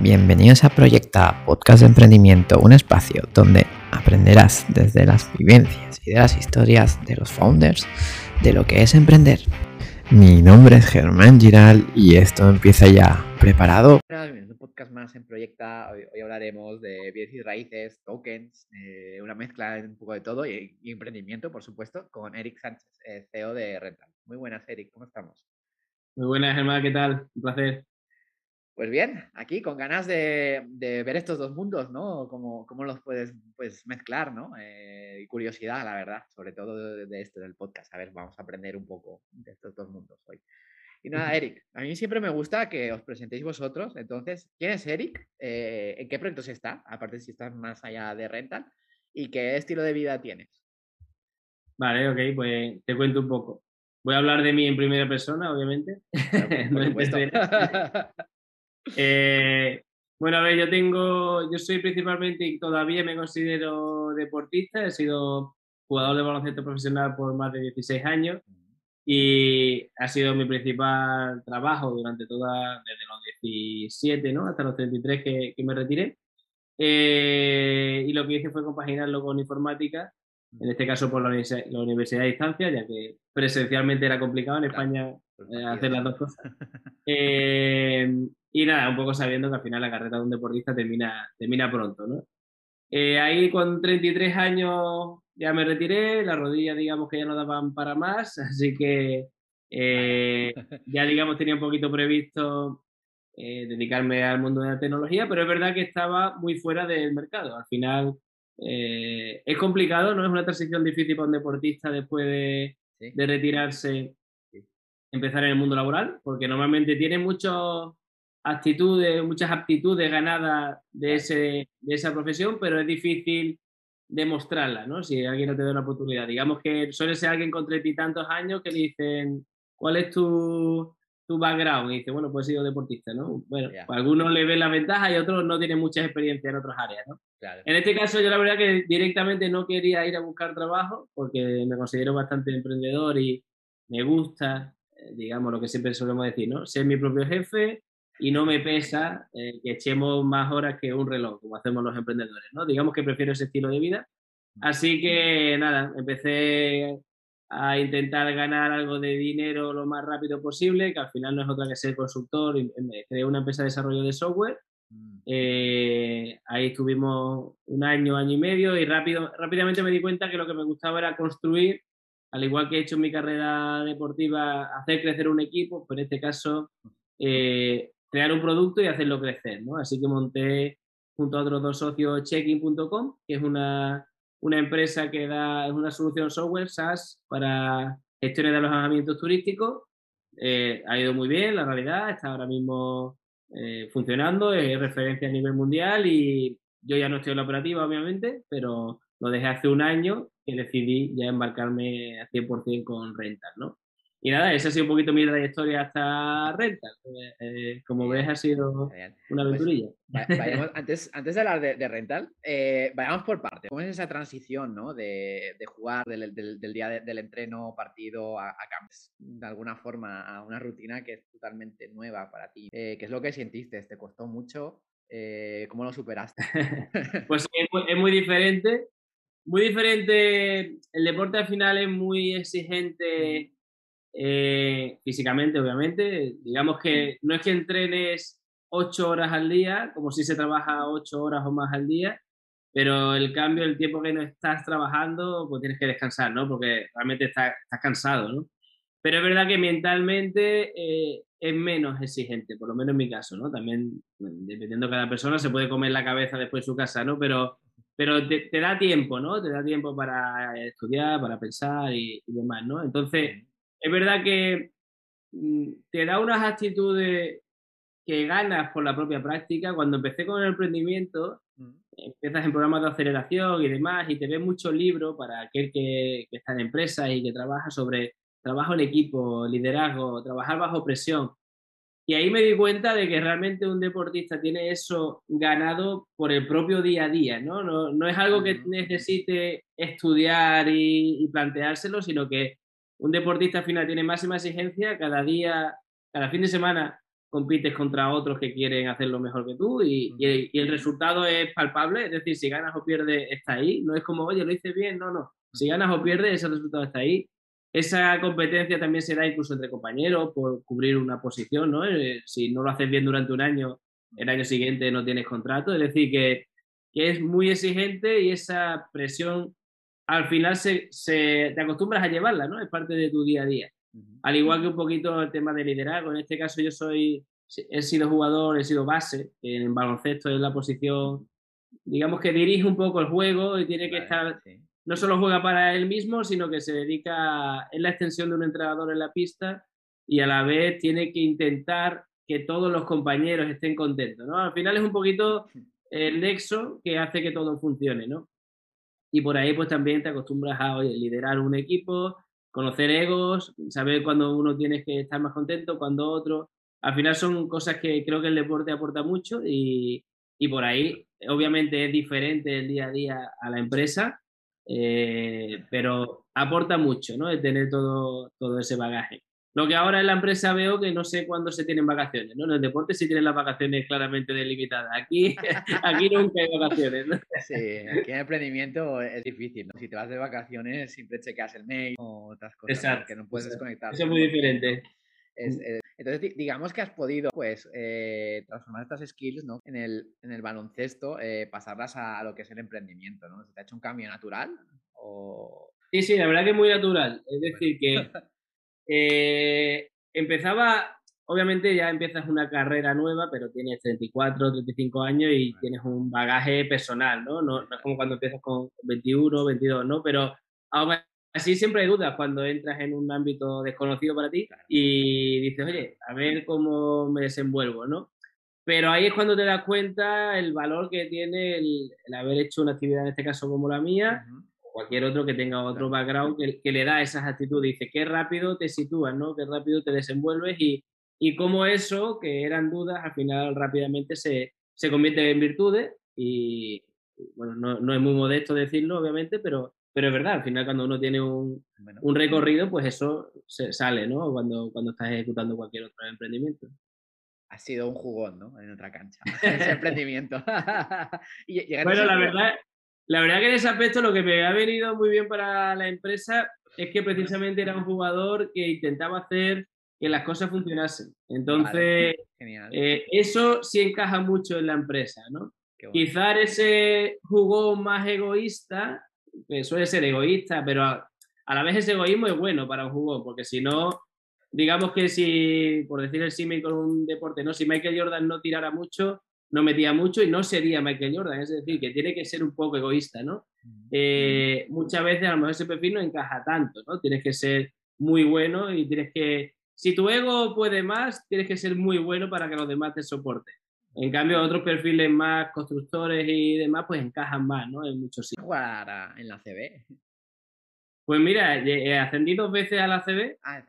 Bienvenidos a Proyecta, podcast de emprendimiento, un espacio donde aprenderás desde las vivencias y de las historias de los founders de lo que es emprender. Mi nombre es Germán Giral y esto empieza ya. ¿Preparado? Un podcast más en Proyecta. Hoy, hablaremos de bienes y raíces, tokens, eh, una mezcla de un poco de todo y, emprendimiento, por supuesto, con Eric Sánchez, eh, CEO de Rental. Muy buenas, Eric, ¿cómo estamos? Muy buenas, Germán, ¿qué tal? Un placer. Pues bien, aquí con ganas de, ver estos dos mundos, ¿no? Cómo, cómo los puedes pues, mezclar, ¿no? Eh, y curiosidad, la verdad, sobre todo de, esto del podcast. A ver, vamos a aprender un poco de estos dos mundos hoy. Y nada, Eric, a mí siempre me gusta que os presentéis vosotros. Entonces, ¿quién es Eric? Eh, ¿En qué proyectos está? Aparte si estás más allá de rental. ¿Y qué estilo de vida tienes? Vale, ok, pues te cuento un poco. Voy a hablar de mí en primera persona, obviamente. por supuesto. Eh, bueno, a ver, yo tengo, yo soy principalmente y todavía me considero deportista, he sido jugador de baloncesto profesional por más de 16 años y ha sido mi principal trabajo durante toda, desde los 17, ¿no? Hasta los 33 que, que me retiré. Eh, y lo que hice fue compaginarlo con informática, en este caso por la universidad, la universidad a distancia, ya que presencialmente era complicado en España eh, hacer las dos cosas. Eh, y nada, un poco sabiendo que al final la carrera de un deportista termina, termina pronto, ¿no? Eh, ahí con 33 años ya me retiré, las rodillas digamos que ya no daban para más, así que eh, ya digamos tenía un poquito previsto eh, dedicarme al mundo de la tecnología, pero es verdad que estaba muy fuera del mercado. Al final es complicado, no es una transición difícil para un deportista después de, de retirarse, empezar en el mundo laboral, porque normalmente tiene muchos actitudes, muchas aptitudes ganadas de, ese, de esa profesión, pero es difícil demostrarla, ¿no? Si alguien no te da una oportunidad. Digamos que suele ser alguien con treinta y tantos años que le dicen, ¿cuál es tu, tu background? Y dice, bueno, pues he sido deportista, ¿no? Bueno, pues algunos le ven la ventaja y otros no tienen mucha experiencia en otras áreas, ¿no? En este caso yo la verdad que directamente no quería ir a buscar trabajo porque me considero bastante emprendedor y me gusta, digamos, lo que siempre solemos decir, ¿no? Ser mi propio jefe, y no me pesa eh, que echemos más horas que un reloj, como hacemos los emprendedores, ¿no? Digamos que prefiero ese estilo de vida. Así que nada, empecé a intentar ganar algo de dinero lo más rápido posible, que al final no es otra que ser consultor, y creé una empresa de desarrollo de software. Mm. Eh, ahí estuvimos un año, año y medio y rápido, rápidamente me di cuenta que lo que me gustaba era construir, al igual que he hecho en mi carrera deportiva, hacer crecer un equipo, pero en este caso eh, crear un producto y hacerlo crecer, ¿no? Así que monté junto a otros dos socios checking.com, que es una, una empresa que da, es una solución software SaaS para gestiones de alojamientos turísticos. Eh, ha ido muy bien, la realidad, está ahora mismo eh, funcionando, es referencia a nivel mundial y yo ya no estoy en la operativa, obviamente, pero lo dejé hace un año que decidí ya embarcarme a 100% con rentas, ¿no? Y nada, esa ha sido un poquito mi trayectoria hasta Rental. Eh, como ves, ha sido una pues, aventurilla. antes, antes de hablar de, Rental, eh, vayamos por partes. ¿Cómo es esa transición ¿no? de, de jugar del, del, día del entreno, partido a, a De alguna forma, a una rutina que es totalmente nueva para ti. Eh, ¿Qué es lo que sentiste? ¿Te costó mucho? ¿Cómo lo superaste? pues es muy, es muy diferente. Muy diferente. El deporte al final es muy exigente eh, físicamente, obviamente. Digamos que no es que entrenes ocho horas al día, como si se trabaja ocho horas o más al día, pero el cambio, el tiempo que no estás trabajando, pues tienes que descansar, ¿no? Porque realmente estás, cansado, ¿no? Pero es verdad que mentalmente eh, es menos exigente, por lo menos en mi caso, ¿no? También, dependiendo de cada persona, se puede comer la cabeza después de su casa, ¿no? Pero, pero te, da tiempo, ¿no? Te da tiempo para estudiar, para pensar y, y demás, ¿no? Entonces, es verdad que mm, te da unas actitudes que ganas por la propia práctica. Cuando empecé con el emprendimiento, mm. empiezas en programas de aceleración y demás, y te ves muchos libros para aquel que, está en empresas y que trabaja sobre trabajo en equipo, liderazgo, trabajar bajo presión. Y ahí me di cuenta de que realmente un deportista tiene eso ganado por el propio día a día, ¿no? No, es algo que necesite estudiar y, y planteárselo, sino que un deportista al final tiene máxima exigencia, cada día, cada fin de semana compites contra otros que quieren hacerlo mejor que tú y, y, el resultado es palpable, es decir, si ganas o pierdes está ahí, no es como, oye, lo hice bien, no, no, si ganas o pierdes ese resultado está ahí. Esa competencia también se da incluso entre compañeros por cubrir una posición, ¿no? Eh, si no lo haces bien durante un año, el año siguiente no tienes contrato, es decir, que, que es muy exigente y esa presión al final se, se, te acostumbras a llevarla, ¿no? Es parte de tu día a día. Al igual que un poquito el tema de liderazgo. En este caso yo soy, he sido jugador, he sido base. En baloncesto es la posición, digamos que dirige un poco el juego y tiene que estar, no solo juega para él mismo, sino que se dedica, es la extensión de un entrenador en la pista y a la vez tiene que intentar que todos los compañeros estén contentos, ¿no? Al final es un poquito el nexo que hace que todo funcione, ¿no? Y por ahí pues también te acostumbras a liderar un equipo, conocer egos, saber cuándo uno tiene que estar más contento, cuándo otro. Al final son cosas que creo que el deporte aporta mucho y, y por ahí obviamente es diferente el día a día a la empresa, eh, pero aporta mucho, ¿no? El tener todo, todo ese bagaje. Lo que ahora en la empresa veo que no sé cuándo se tienen vacaciones, ¿no? En el deporte sí tienen las vacaciones claramente delimitadas. Aquí, aquí nunca hay vacaciones, ¿no? Sí, aquí en emprendimiento es difícil, ¿no? Si te vas de vacaciones siempre chequeas el mail o otras cosas que no puedes desconectar. Eso es muy diferente. Eh, entonces, digamos que has podido, pues, eh, transformar estas skills, ¿no? En el, en el baloncesto, eh, pasarlas a, lo que es el emprendimiento, ¿no? ¿Te ha hecho un cambio natural? O... Sí, sí, la verdad que es muy natural. Es decir, que Eh, empezaba, obviamente ya empiezas una carrera nueva, pero tienes 34, 35 años y tienes un bagaje personal, ¿no? ¿no? es como cuando empiezas con 21, 22, ¿no? Pero aún así siempre hay dudas cuando entras en un ámbito desconocido para ti y dices, oye, a ver cómo me desenvuelvo, ¿no? Pero ahí es cuando te das cuenta el valor que tiene el, haber hecho una actividad, en este caso como la mía, cualquier otro que tenga otro background que, le da esas actitudes. Dice, qué rápido te sitúas, ¿no? Qué rápido te desenvuelves y, y cómo eso, que eran dudas, al final rápidamente se, se convierte en virtudes y, bueno, no, no, es muy modesto decirlo, obviamente, pero, pero es verdad, al final cuando uno tiene un, un recorrido, pues eso se sale, ¿no? Cuando, cuando estás ejecutando cualquier otro emprendimiento. Ha sido un jugón, ¿no? En otra cancha, ese emprendimiento. bueno, la verdad, la verdad que en ese aspecto lo que me ha venido muy bien para la empresa es que precisamente era un jugador que intentaba hacer que las cosas funcionasen. Entonces, eh, eso sí encaja mucho en la empresa, ¿no? Quizás ese jugón más egoísta, que suele ser egoísta, pero a, la vez ese egoísmo es bueno para un jugón, porque si no, digamos que si, por decir el símil con un deporte, ¿no? Si Michael Jordan no tirara mucho, no metía mucho y no sería Michael Jordan, es decir, que tiene que ser un poco egoísta, ¿no? Eh, muchas veces a lo mejor ese perfil no encaja tanto, ¿no? Tienes que ser muy bueno y tienes que, si tu ego puede más, tienes que ser muy bueno para que los demás te soporten. En cambio, otros perfiles más constructores y demás, pues encajan más, ¿no? En muchos sitios. ¿Jugar en la CB? Pues mira, he ascendido dos veces a la CB ah,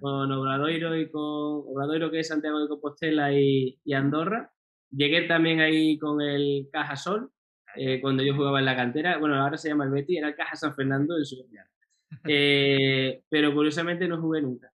con Obradoiro y con Obradoiro que es Santiago de Compostela y Andorra Llegué también ahí con el Caja Sol, eh, cuando yo jugaba en la cantera. Bueno, ahora se llama el Betty, era el Caja San Fernando en su eh, pero curiosamente no jugué nunca.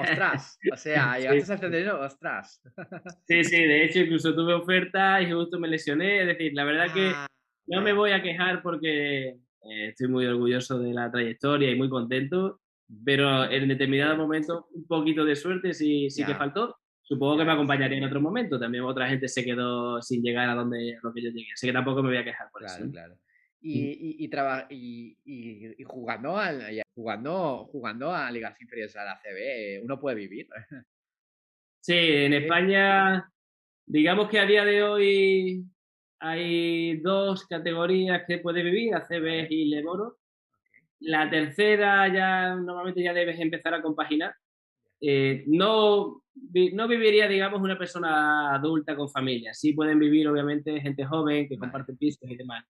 Ostras, o sea, llegaste a ascender, ostras. Sí, sí, de hecho incluso tuve oferta y justo me lesioné, es decir, la verdad que ah, no me voy a quejar porque eh, estoy muy orgulloso de la trayectoria y muy contento, pero en determinado momento un poquito de suerte sí, sí que faltó Supongo que me acompañaría en otro momento. También otra gente se quedó sin llegar a donde lo que yo llegué. Así que tampoco me voy a quejar por eso. Claro. Y, y, y, y, jugando, al, jugando, jugando a ligas inferiores a la CB, uno puede vivir. Sí, en España, digamos que a día de hoy hay dos categorías que puede vivir, ACB y Leboro. La tercera ya normalmente ya debes empezar a compaginar. Eh, no no viviría, digamos, una persona adulta con familia. Sí pueden vivir, obviamente, gente joven que comparte pisos y demás.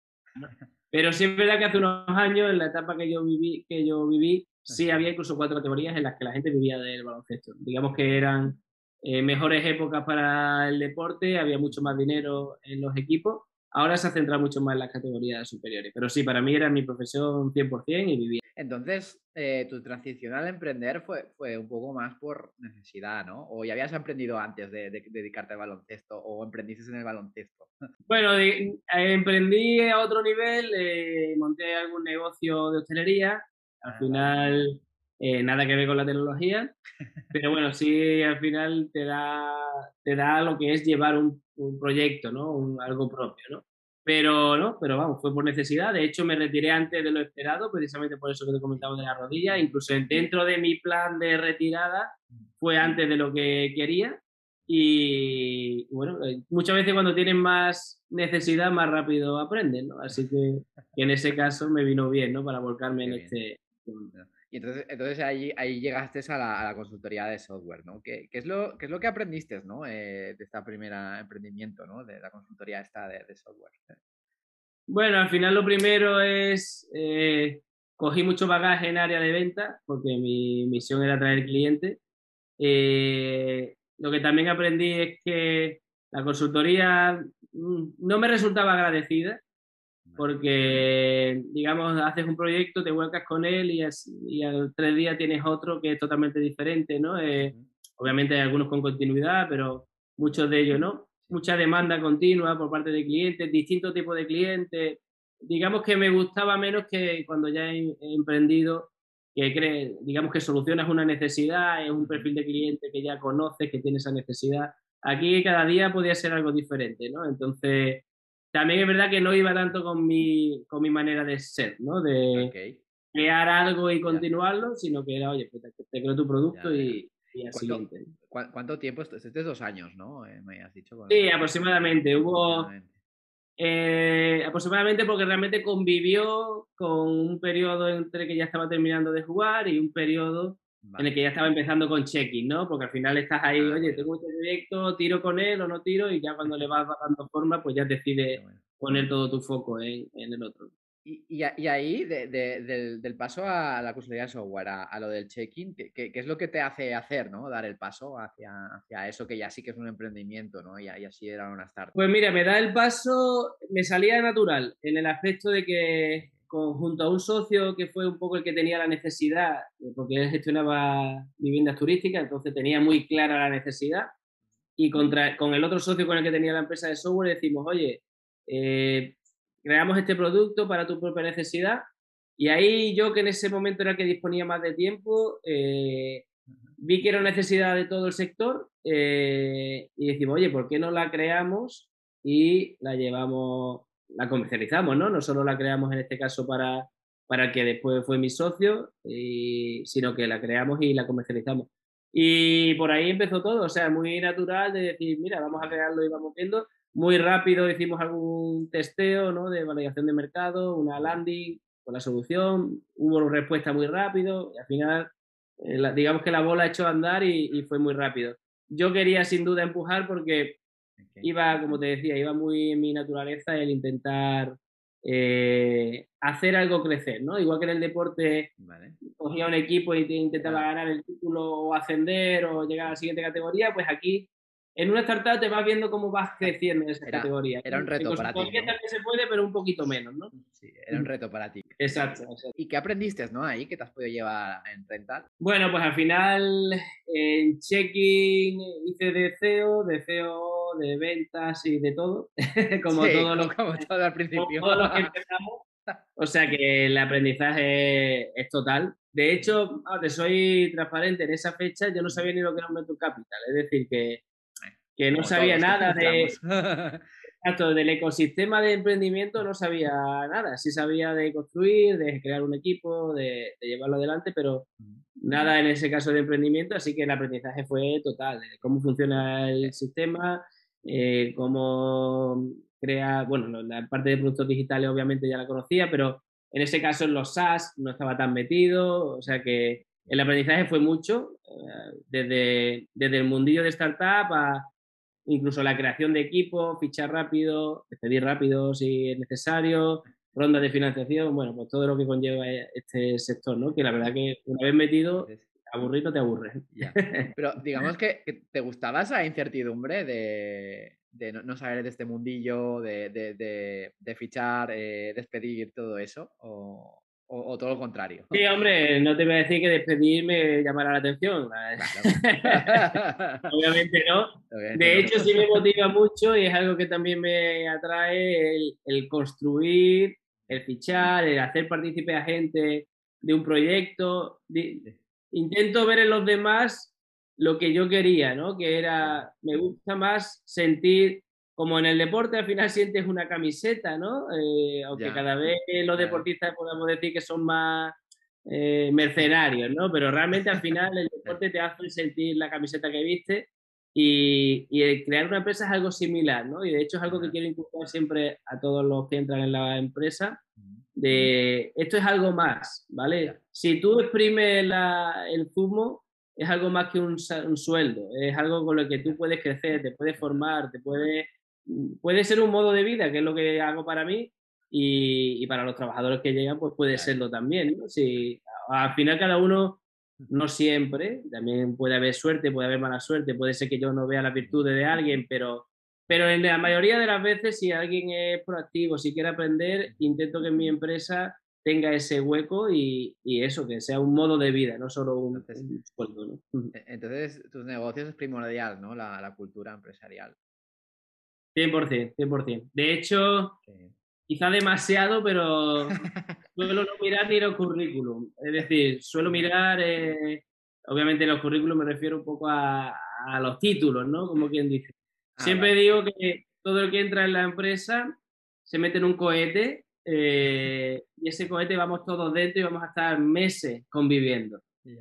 Pero sí es verdad que hace unos años, en la etapa que yo viví, que yo viví sí había incluso cuatro categorías en las que la gente vivía del baloncesto. Digamos que eran eh, mejores épocas para el deporte, había mucho más dinero en los equipos. Ahora se ha centrado mucho más en las categorías superiores, pero sí, para mí era mi profesión 100% y vivía. Entonces, eh, tu transición al emprender fue, fue un poco más por necesidad, ¿no? ¿O ya habías aprendido antes de, dedicarte al baloncesto o emprendiste en el baloncesto? Bueno, eh, emprendí a otro nivel, eh, monté algún negocio de hostelería, al ah, final nada que ver con la tecnología, pero bueno, sí al final te da, te da lo que es llevar un, un proyecto, ¿no? Un, algo propio, ¿no? Pero no, pero vamos, fue por necesidad. De hecho, me retiré antes de lo esperado, precisamente por eso que te comentaba de la rodilla. Incluso dentro de mi plan de retirada fue antes de lo que quería. Y bueno, eh, muchas veces cuando tienen más necesidad, más rápido aprenden, ¿no? Así que, en ese caso me vino bien, ¿no? Para volcarme en este, y entonces, entonces ahí, ahí llegaste a la, consultoría de software, ¿no? ¿Qué, es lo que aprendiste, ¿no? Eh, de esta primera emprendimiento, ¿no? De la consultoría esta de, software. Bueno, al final lo primero es, eh, cogí mucho bagaje en área de venta, porque mi misión era traer clientes. Eh, lo que también aprendí es que la consultoría mm, no me resultaba agradecida porque, digamos, haces un proyecto, te vuelcas con él y, y al tres días tienes otro que es totalmente diferente, ¿no? Eh, obviamente hay algunos con continuidad, pero muchos de ellos no. Mucha demanda continua por parte de clientes, distintos tipos de clientes. Digamos que me gustaba menos que cuando ya he, emprendido, que cree, digamos que solucionas una necesidad, es un perfil de cliente que ya conoces, que tiene esa necesidad. Aquí cada día podía ser algo diferente, ¿no? Entonces, también es verdad que no iba tanto con mi, con mi manera de ser, ¿no? De crear algo y continuarlo, sino que era, oye, pues te, creo tu producto y, y así. ¿Cuánto, ¿Cuánto tiempo? Este es dos años, ¿no? Eh, me has dicho. Sí, aproximadamente. Hubo... Eh, aproximadamente porque realmente convivió con un periodo entre que ya estaba terminando de jugar y un periodo en el que ya estaba empezando con checking, ¿no? Porque al final estás ahí, ah, oye, tengo este proyecto, tiro con él o no tiro, y ya cuando le vas dando forma, pues ya decides poner todo tu foco en, el otro. Y, y, ahí, del, paso a la consultoría de software, a, lo del check-in, ¿qué, es lo que te hace hacer, ¿no? Dar el paso hacia, hacia eso que ya sí que es un emprendimiento, ¿no? Y, y así era una startup. Pues mira, me da el paso, me salía natural, en el aspecto de que junto a un socio que fue un poco el que tenía la necesidad, eh, porque él gestionaba viviendas turísticas, entonces tenía muy clara la necesidad. Y contra, con el otro socio con el que tenía la empresa de software decimos, oye, eh, creamos este producto para tu propia necesidad. Y ahí yo, que en ese momento era que disponía más de tiempo, eh, vi que era necesidad de todo el sector y decimos, oye, ¿por qué no la creamos y la llevamos la comercializamos, ¿no? No solo la creamos en este caso para, para que después fue mi socio, sino que la creamos y la comercializamos. Y por ahí empezó todo, o sea, muy natural de decir, mira, vamos a crearlo y vamos viendo. Muy rápido hicimos algún testeo, ¿no? De validación de mercado, una landing con la solución, hubo respuesta muy rápido y al final, eh, digamos que la bola echó a andar y fue muy rápido. Yo quería sin duda empujar porque Iba, como te decía, iba muy en mi naturaleza el intentar eh, hacer algo crecer, ¿no? Igual que en el deporte cogía un equipo y intentaba ganar el título o ascender o llegar a la siguiente categoría, pues aquí en una startup te vas viendo cómo vas creciendo en esa categoría. Era un reto para ti. ¿no? también se puede, pero un poquito menos, ¿no? Sí, era un reto para ti. Exacto, ¿Y qué aprendiste, no? Ahí que te has podido llevar en rental. Bueno, pues al final en checking hice de CEO, de CEO, de ventas y de todo. como todo lo como todo al principio. Todo lo que empezamos. O sea que el aprendizaje es total. De hecho, te soy transparente, en esa fecha yo no sabía ni lo que era un Venture Capital. Es decir, que que no sabía nada de, del ecosistema de emprendimiento, no sabía nada. Sí sabía de construir, de crear un equipo, de, llevarlo adelante, pero nada en ese caso de emprendimiento, así que el aprendizaje fue total, de cómo funciona el sistema, eh, cómo crea, bueno, la parte de productos digitales obviamente ya la conocía, pero en ese caso en los SaaS no estaba tan metido, o sea que el aprendizaje fue mucho, eh, desde, desde el mundillo de startup a, incluso la creación de equipo, fichar rápido, despedir rápido si es necesario, rondas de financiación, bueno, pues todo lo que conlleva este sector, ¿no? Que la verdad que una vez metido, aburrido te aburre. Pero digamos que, te gustaba esa incertidumbre de, de no, saber de este mundillo, de, de, fichar, eh, despedir, todo eso? O, o, todo lo contrario? Sí, hombre, no te voy a decir que despedirme llamará la atención. Obviamente no. de hecho, sí me motiva mucho y es algo que también me atrae el, construir, el fichar, el hacer partícipe a gente de un proyecto. intento ver en los demás lo que yo quería, ¿no? Que era, me gusta más sentir como en el deporte al final sientes una camiseta, ¿no? Eh, aunque cada vez los deportistas podamos decir que son más eh, mercenarios, ¿no? Pero realmente al final el deporte te hace sentir la camiseta que viste y, y, crear una empresa es algo similar, ¿no? Y de hecho es algo que quiero inculcar siempre a todos los que entran en la empresa, de esto es algo más, ¿vale? Si tú exprimes el zumo, es algo más que un, un, sueldo, es algo con lo que tú puedes crecer, te puedes formar, te puedes puede ser un modo de vida, que es lo que hago para mí, y, para los trabajadores que llegan, pues puede serlo también. Si, al final cada uno, no siempre, también puede haber suerte, puede haber mala suerte, puede ser que yo no vea las virtudes de alguien, pero, pero en la mayoría de las veces, si alguien es proactivo, si quiere aprender, intento que mi empresa tenga ese hueco y, eso, que sea un modo de vida, no solo un, sueldo. E, entonces, tus negocios es primordial, ¿no? la cultura empresarial. 100%, 100%. De hecho, quizá demasiado, pero suelo no mirar ni los currículum. Es decir, suelo mirar, eh, obviamente en los currículum me refiero un poco a, los títulos, ¿no? Como quien dice. Ah, Siempre digo que todo el que entra en la empresa se mete en un cohete eh, y ese cohete vamos todos dentro y vamos a estar meses conviviendo.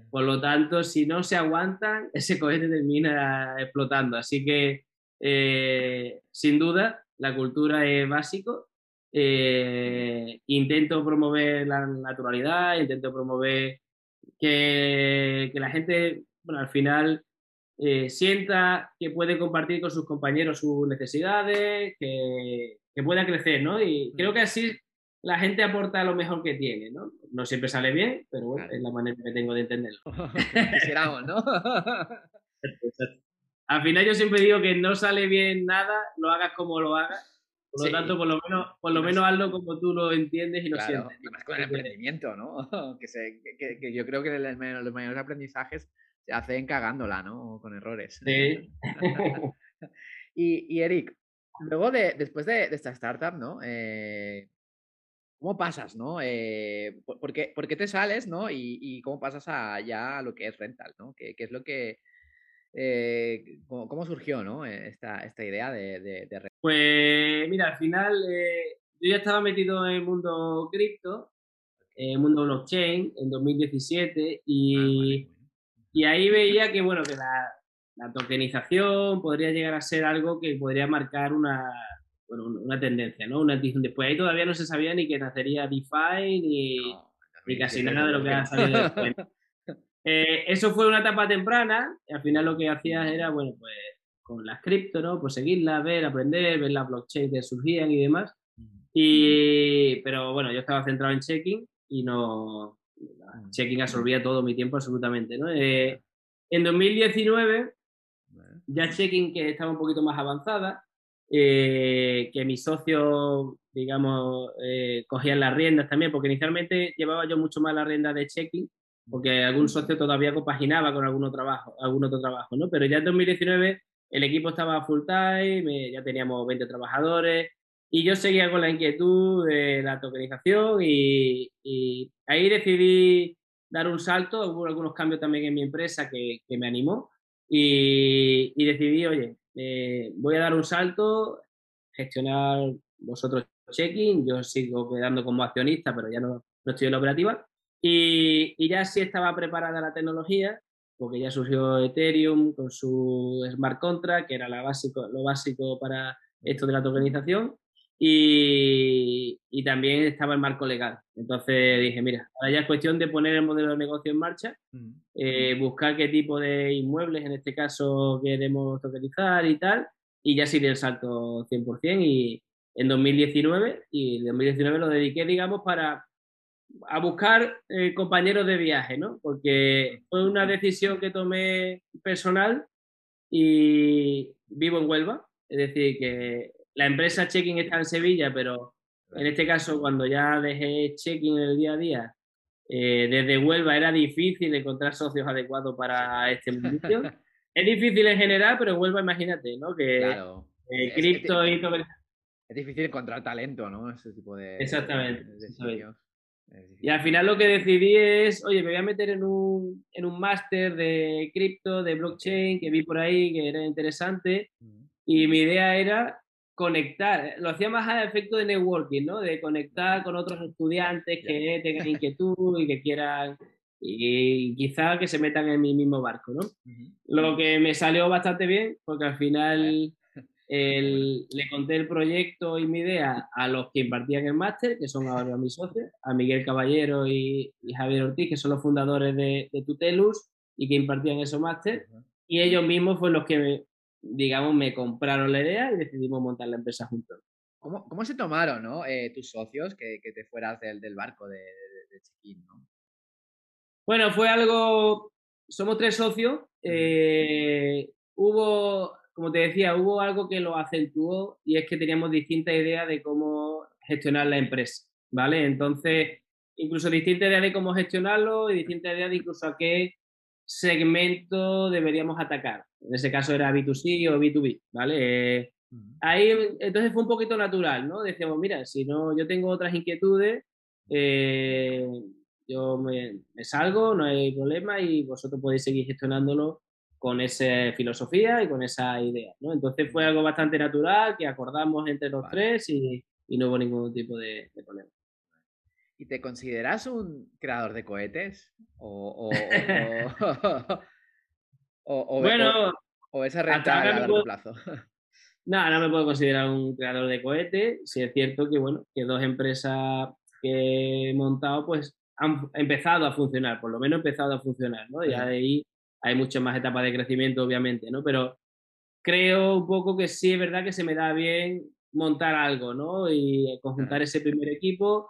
Por lo tanto, si no se aguantan, ese cohete termina explotando. Así que eh, sin duda, la cultura es básico. Eh, intento promover la naturalidad, intento promover que, la gente, bueno, al final eh, sienta que puede compartir con sus compañeros sus necesidades, que, pueda crecer, ¿no? Y creo que así la gente aporta lo mejor que tiene, ¿no? No siempre sale bien, pero bueno, es la manera que tengo de entenderlo. Quisiéramos, ¿no? al final yo siempre digo que no sale bien nada, lo hagas como lo hagas. Por lo tanto, por lo menos, por lo menos hazlo como tú lo entiendes y lo sientes. Y más con el emprendimiento, ¿no? que, se, que, yo creo que los mayores aprendizajes se hacen cagándola, ¿no? Con errores. Sí. y, y, Eric, luego de, después de, esta startup, ¿no? Eh, ¿Cómo pasas, no? Eh, ¿por, qué, ¿por, qué, te sales, no? Y, y, cómo pasas a ya a lo que es rental, ¿no? ¿Qué, qué es lo que eh, ¿cómo, surgió ¿no? Eh, esta, esta idea de, de, Pues mira, al final eh, yo ya estaba metido en el mundo cripto, en el mundo blockchain, en 2017, y, ah, y ahí veía que, bueno, que la, la, tokenización podría llegar a ser algo que podría marcar una, bueno, una tendencia, ¿no? Una Después ahí todavía no se sabía ni que nacería DeFi, ni, ni casi nada de lo que ha salido después. Eh, eso fue una etapa temprana, y al final lo que hacías era, bueno, pues con las cripto, ¿no? Pues seguirlas, ver, aprender, ver las blockchains que surgían y demás. Y, pero bueno, yo estaba centrado en checking y no. Checking absorbía todo mi tiempo absolutamente, ¿no? Eh, en 2019, ya checking que estaba un poquito más avanzada, eh, que mis socios, digamos, cogían las riendas también, porque inicialmente llevaba yo mucho más la rienda de checking porque algún socio todavía compaginaba con algún otro trabajo, algún otro trabajo, ¿no? Pero ya en 2019 el equipo estaba full time, ya teníamos 20 trabajadores y yo seguía con la inquietud de la tokenización y, ahí decidí dar un salto, hubo algunos cambios también en mi empresa que, me animó y, decidí, oye, eh, voy a dar un salto, gestionar vosotros checking, yo sigo quedando como accionista, pero ya no, no estoy en la operativa y, ya sí estaba preparada la tecnología, porque ya surgió Ethereum con su smart contract, que era la básico, lo básico para esto de la tokenización, y, y, también estaba el marco legal. Entonces dije, mira, ahora ya es cuestión de poner el modelo de negocio en marcha, eh, buscar qué tipo de inmuebles en este caso queremos tokenizar y tal, y ya sí di el salto 100% y en 2019, y en 2019 lo dediqué, digamos, para a buscar eh, compañeros de viaje, ¿no? Porque fue una decisión que tomé personal y vivo en Huelva. es decir, que la empresa Checking está en Sevilla, pero en este caso, cuando ya dejé Checking en el día a día, eh, desde Huelva era difícil encontrar socios adecuados para este mundo. es difícil en general, pero en Huelva imagínate, ¿no? Que Claro. eh, Es- cripto es, y todo. es difícil encontrar talento, ¿no? Ese tipo de. Exactamente, de. Y al final lo que decidí es, oye, me voy a meter en un, en un máster de cripto, de blockchain, que vi por ahí, que era interesante. Mm, Y mi idea era conectar, lo hacía más a efecto de networking, ¿no? De conectar con otros estudiantes que tengan inquietud y que quieran, y quizá que se metan en mi mismo barco, ¿no? Lo que me salió bastante bien, porque al final el- le conté el proyecto y mi idea a los que impartían el máster, que son ahora mis socios, a Miguel Caballero y, y Javier Ortiz, que son los fundadores de, de Tutelus y que impartían esos máster, y ellos mismos fueron los que, me- digamos, me compraron la idea y decidimos montar la empresa juntos. ¿Cómo, cómo se tomaron, ¿no? eh, tus socios que, que te fueras del, del barco de, de, de Check-in, ¿no? Bueno, fue algo. Somos tres socios. eh, hubo, como te decía, hubo algo que lo acentuó y es que teníamos distintas ideas de cómo gestionar la empresa, ¿vale? Entonces, incluso distintas ideas de cómo gestionarlo y distintas ideas de incluso a qué segmento deberíamos atacar. En ese caso era B2C o B2B, ¿vale? Eh, ahí entonces fue un poquito natural, ¿no? Decíamos, mira, si no, yo tengo otras inquietudes, eh, yo me, me salgo, no hay problema y vosotros podéis seguir gestionándolo con esa filosofía y con esa idea, ¿no? Entonces fue algo bastante natural que acordamos entre los Vale. tres y, y no hubo ningún tipo de, de problema. ¿Y te consideras un creador de cohetes? ¿O, o, o, o, Bueno, esa renta a largo puedo- plazo? No, no me puedo considerar un creador de cohetes. Sí es cierto que, bueno, que dos empresas que he montado, pues han empezado a funcionar, por lo menos empezado a funcionar, ¿no? Ya de ahí hay muchas más etapas de crecimiento, obviamente, ¿no? Pero creo un poco que sí es verdad que se me da bien montar algo, ¿no? Y conjuntar ese primer equipo.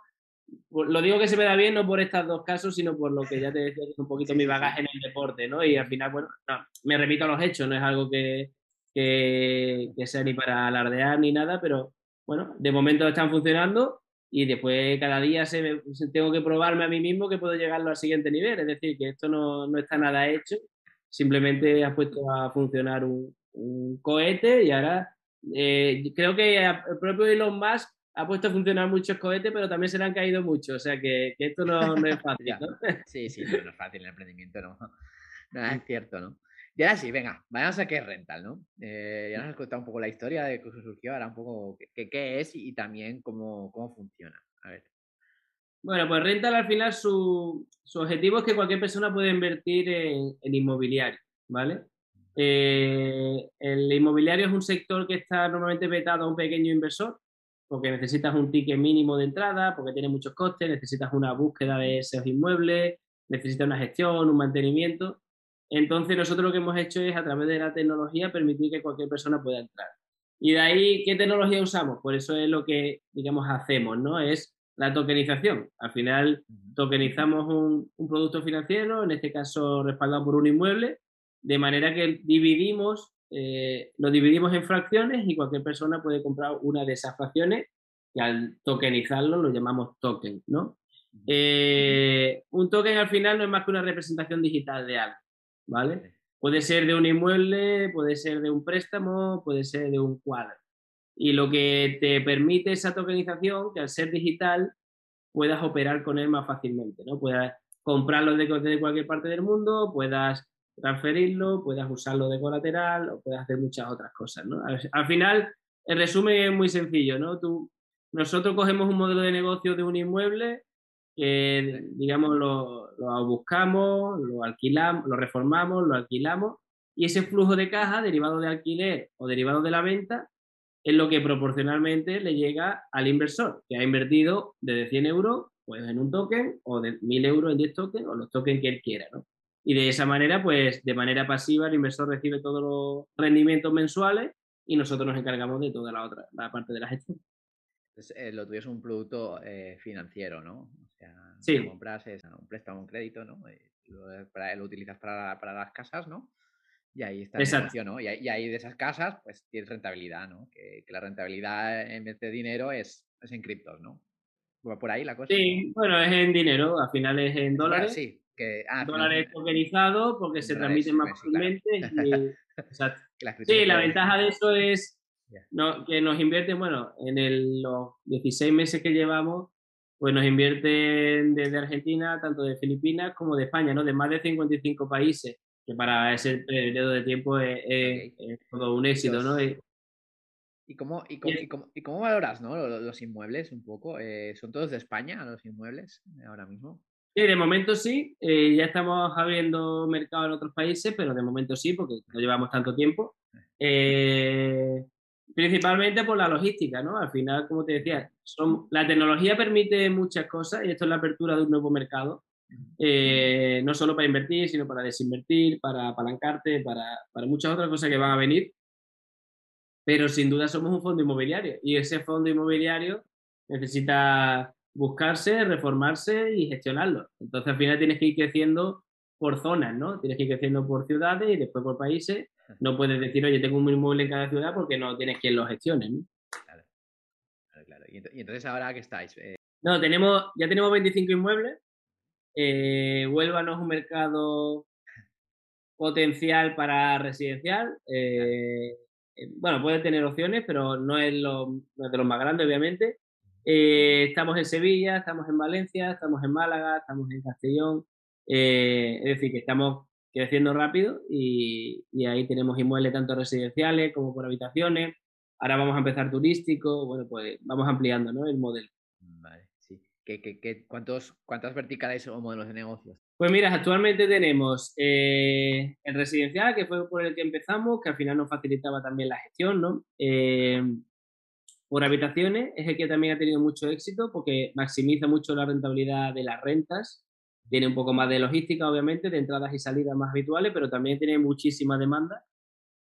Lo digo que se me da bien no por estos dos casos, sino por lo que ya te decía, que es un poquito Sí, mi sí, sí. bagaje en el deporte, ¿no? Y al final, bueno, no, me repito a los hechos, no es algo que, que, que sea ni para alardear ni nada, pero bueno, de momento están funcionando y después cada día se me- tengo que probarme a mí mismo que puedo llegarlo al siguiente nivel, es decir, que esto no, no está nada hecho, simplemente has puesto a funcionar un, un cohete y ahora eh, creo que el propio Elon Musk ha puesto a funcionar muchos cohetes, pero también se le han caído muchos, o sea que, que esto no, no es fácil. ¿no? Sí, sí, no es fácil el emprendimiento, ¿no? Nada, es cierto, ¿no? Y ahora sí, venga, vayamos a qué es Rental, ¿no? Eh, ya nos has contado un poco la historia de cómo surgió, ahora un poco qué, qué- es y, y también cómo, cómo funciona. A ver. Bueno, pues Rental al final su, su objetivo es que cualquier persona pueda invertir en, inmobiliario, ¿vale? Eh, el inmobiliario es un sector que está normalmente vetado a un pequeño inversor, porque necesitas un ticket mínimo de entrada, porque tiene muchos costes, necesitas una búsqueda de esos inmuebles, necesitas una gestión, un mantenimiento. Entonces nosotros lo que hemos hecho es a través de la tecnología permitir que cualquier persona pueda entrar. Y de ahí, ¿qué tecnología usamos? Por eso es lo que, digamos, hacemos, ¿no? Es la tokenización. Al final, tokenizamos un, un producto financiero, en este caso respaldado por un inmueble, de manera que dividimos, eh, lo dividimos en fracciones y cualquier persona puede comprar una de esas fracciones y al tokenizarlo lo llamamos token, ¿no? Eh, un token al final no es más que una representación digital de algo, ¿vale? Puede ser de un inmueble, puede ser de un préstamo, puede ser de un cuadro. Y lo que te permite esa tokenización, que al ser digital, puedas operar con él más fácilmente, ¿no? Puedas comprarlo de, de cualquier parte del mundo, puedas transferirlo, puedas usarlo de colateral o puedas hacer muchas otras cosas, ¿no? Al, al final, el resumen es muy sencillo, ¿no? Tú, nosotros cogemos un modelo de negocio de un inmueble que, digamos, lo, lo buscamos, lo alquilamos, lo reformamos, lo alquilamos y ese flujo de caja derivado de alquiler o derivado de la venta es lo que proporcionalmente le llega al inversor, que ha invertido desde 100 euros pues, en un token o de 1000 euros en 10 tokens o los tokens que él quiera. ¿no? Y de esa manera, pues de manera pasiva, el inversor recibe todos los rendimientos mensuales y nosotros nos encargamos de toda la otra la parte de la gestión. Entonces, eh, lo tuyo es un producto eh, financiero, ¿no? O sea, Sí. lo compras es un préstamo, un crédito, ¿no? Y lo, para- lo utilizas para, para las casas, ¿no? Y ahí está el negocio, ¿no? Y, ahí de esas casas, pues tienes rentabilidad, ¿no? Que, la rentabilidad en vez de dinero es, es en criptos, ¿no? por ahí la cosa. Sí, bueno, es en dinero, al final es en dólares. sí, que, ah, dólares tokenizados porque se transmiten más fácilmente. sí, la ventaja de eso es que nos invierten, bueno, en los 16 meses que llevamos, pues nos invierten desde Argentina, tanto de Filipinas como de España, ¿no? De más de 55 países, que para ese periodo de tiempo es, todo un éxito, ¿no? ¿Y cómo, y cómo, y cómo, valoras ¿no? los, inmuebles un poco? Eh, ¿Son todos de España los inmuebles ahora mismo? Sí, de momento sí. Eh, ya estamos abriendo mercado en otros países, pero de momento sí, porque no llevamos tanto tiempo. Eh, principalmente por la logística, ¿no? Al final, como te decía, son, la tecnología permite muchas cosas y esto es la apertura de un nuevo mercado. No solo para invertir, sino para desinvertir, para apalancarte, para, para muchas otras cosas que van a venir pero sin duda somos un fondo inmobiliario y ese fondo inmobiliario necesita buscarse, reformarse y gestionarlo. Entonces al final tienes que ir creciendo por zonas, ¿no? Tienes que ir creciendo por ciudades y después por países. No puedes decir, oye, tengo un inmueble en cada ciudad porque no tienes quien lo gestione, ¿no? Claro, claro, ¿Y entonces ahora qué estáis? Eh, no, tenemos, ya tenemos 25 inmuebles. Eh, Huelva no es un mercado potencial para residencial. Eh, eh, bueno, puede tener opciones, pero no es, lo, de los más grandes, obviamente. Eh, estamos en Sevilla, estamos en Valencia, estamos en Málaga, estamos en Castellón. Eh, es decir, que estamos creciendo rápido y, ahí tenemos inmuebles tanto residenciales como por habitaciones. Ahora vamos a empezar turístico, bueno, pues vamos ampliando ¿no? el modelo. Vale, sí. ¿Qué, qué, cuántos, ¿Cuántas verticales o modelos de negocios pues mira, actualmente tenemos eh, el residencial, que fue por el que empezamos, que al final nos facilitaba también la gestión, ¿no? Eh, por habitaciones es el que también ha tenido mucho éxito porque maximiza mucho la rentabilidad de las rentas, tiene un poco más de logística, obviamente, de entradas y salidas más habituales, pero también tiene muchísima demanda.